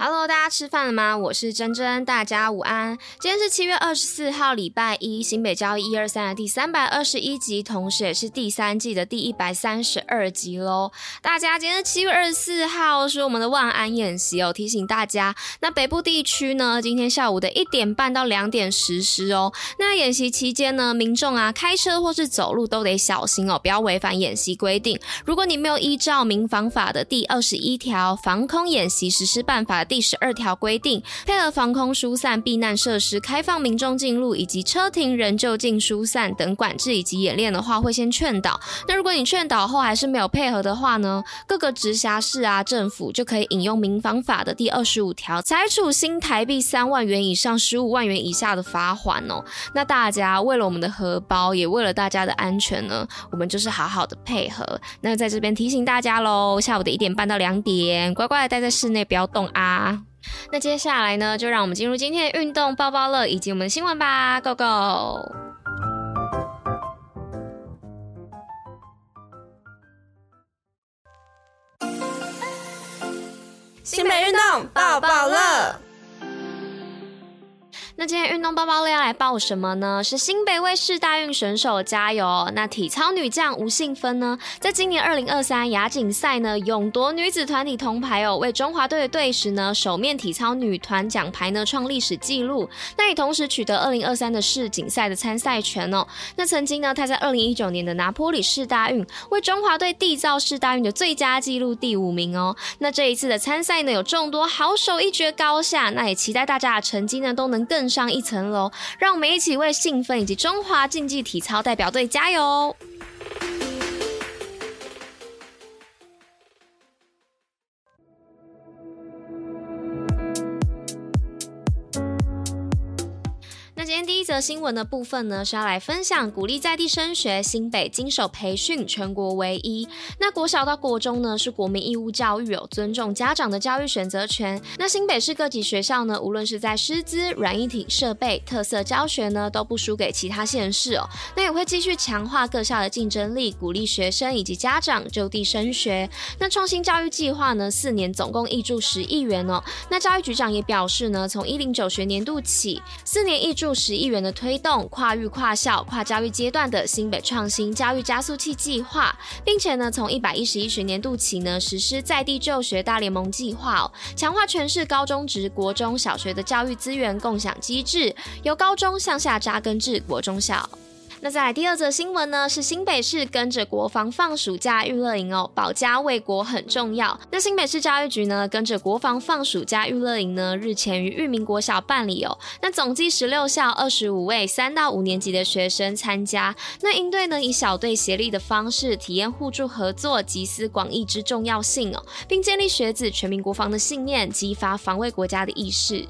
Hello，大家吃饭了吗？我是珍珍，大家午安。今天是七月二十四号，礼拜一，新北交易一二三的第三百二十一集，同时也是第三季的第一百三十二集喽。大家，今天是七月二十四号是我们的万安演习哦，提醒大家，那北部地区呢，今天下午的一点半到两点实施哦。那演习期间呢，民众啊开车或是走路都得小心哦，不要违反演习规定。如果你没有依照民防法的第二十一条《防空演习实施办法》第十二条规定，配合防空疏散避难设施开放民众进入，以及车停人就近疏散等管制以及演练的话，会先劝导。那如果你劝导后还是没有配合的话呢，各个直辖市啊政府就可以引用民防法的第二十五条，裁处新台币三万元以上十五万元以下的罚款哦。那大家为了我们的荷包，也为了大家的安全呢，我们就是好好的配合。那在这边提醒大家喽，下午的一点半到两点，乖乖的待在室内，不要动啊。那接下来呢，就让我们进入今天的运动抱抱乐以及我们的新闻吧，Go Go！新北运动抱抱乐。那今天运动报报乐要来报什么呢？是新北卫视大运选手加油！那体操女将吴信芬呢，在今年二零二三亚锦赛呢，勇夺女子团体铜牌哦，为中华队的队史呢，首面体操女团奖牌呢，创历史纪录。那也同时取得二零二三的世锦赛的参赛权哦。那曾经呢，她在二零一九年的拿坡里世大运，为中华队缔造世大运的最佳纪录第五名哦。那这一次的参赛呢，有众多好手一决高下，那也期待大家的成绩呢，都能更上一层楼，让我们一起为兴奋以及中华竞技体操代表队加油！今天第一则新闻的部分呢，是要来分享鼓励在地升学，新北金手培训全国唯一。那国小到国中呢，是国民义务教育哦，尊重家长的教育选择权。那新北市各级学校呢，无论是在师资、软硬体设备、特色教学呢，都不输给其他县市哦。那也会继续强化各校的竞争力，鼓励学生以及家长就地升学。那创新教育计划呢，四年总共挹注十亿元哦。那教育局长也表示呢，从一零九学年度起，四年挹注。十亿元的推动跨域、跨校、跨教育阶段的新北创新教育加速器计划，并且呢，从一百一十一学年度起呢，实施在地就学大联盟计划，强化全市高中职、国中小学的教育资源共享机制，由高中向下扎根至国中小。那再来第二则新闻呢，是新北市跟着国防放暑假娱乐营哦，保家卫国很重要。那新北市教育局呢，跟着国防放暑假娱乐营呢，日前于裕民国小办理哦。那总计十六校二十五位三到五年级的学生参加。那应对呢，以小队协力的方式，体验互助合作、集思广益之重要性哦，并建立学子全民国防的信念，激发防卫国家的意识。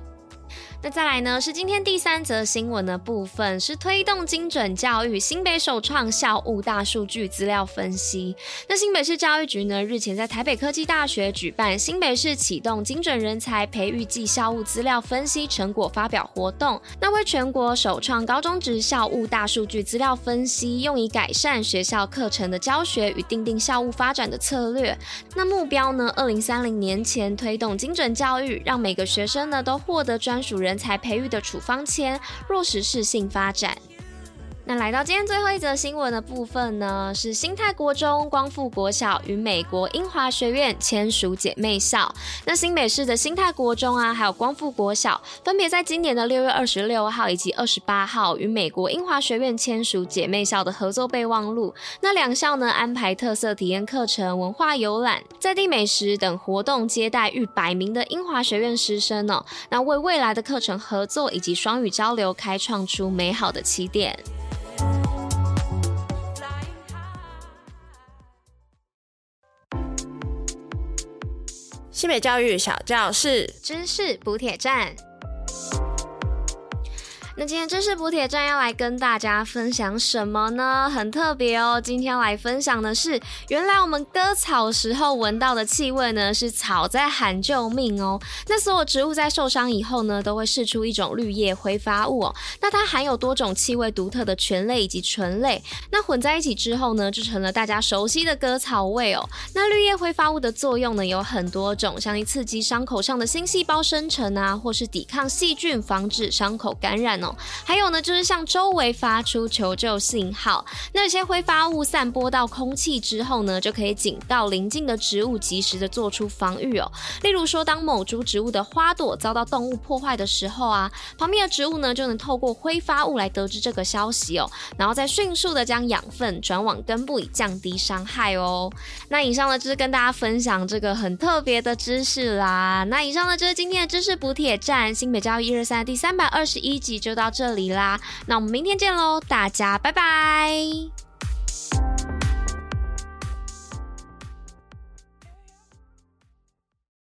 那再来呢，是今天第三则新闻的部分，是推动精准教育，新北首创校务大数据资料分析。那新北市教育局呢，日前在台北科技大学举办新北市启动精准人才培育暨校务资料分析成果发表活动，那为全国首创高中职校务大数据资料分析，用以改善学校课程的教学与订定校务发展的策略。那目标呢，二零三零年前推动精准教育，让每个学生呢都获得专属人。人才培育的处方签，落实适性发展。那来到今天最后一则新闻的部分呢，是新泰国中、光复国小与美国英华学院签署姐妹校。那新北市的新泰国中啊，还有光复国小，分别在今年的六月二十六号以及二十八号与美国英华学院签署姐妹校的合作备忘录。那两校呢，安排特色体验课程、文化游览、在地美食等活动，接待逾百名的英华学院师生哦。那为未来的课程合作以及双语交流，开创出美好的起点。新北教育小教室，知识补铁站。那今天知识补铁站要来跟大家分享什么呢？很特别哦，今天来分享的是，原来我们割草时候闻到的气味呢，是草在喊救命哦。那所有植物在受伤以后呢，都会释出一种绿叶挥发物哦。那它含有多种气味独特的醛类以及醇类，那混在一起之后呢，就成了大家熟悉的割草味哦。那绿叶挥发物的作用呢，有很多种，像刺激伤口上的新细胞生成啊，或是抵抗细菌，防止伤口感染哦。还有呢，就是向周围发出求救信号。那些挥发物散播到空气之后呢，就可以警告邻近的植物及时的做出防御哦。例如说，当某株植物的花朵遭到动物破坏的时候啊，旁边的植物呢就能透过挥发物来得知这个消息哦，然后再迅速的将养分转往根部，以降低伤害哦。那以上呢就是跟大家分享这个很特别的知识啦。那以上呢就是今天的知识补铁站，新北教育一二三第三百二十一集就到这里啦，那我们明天见喽，大家拜拜。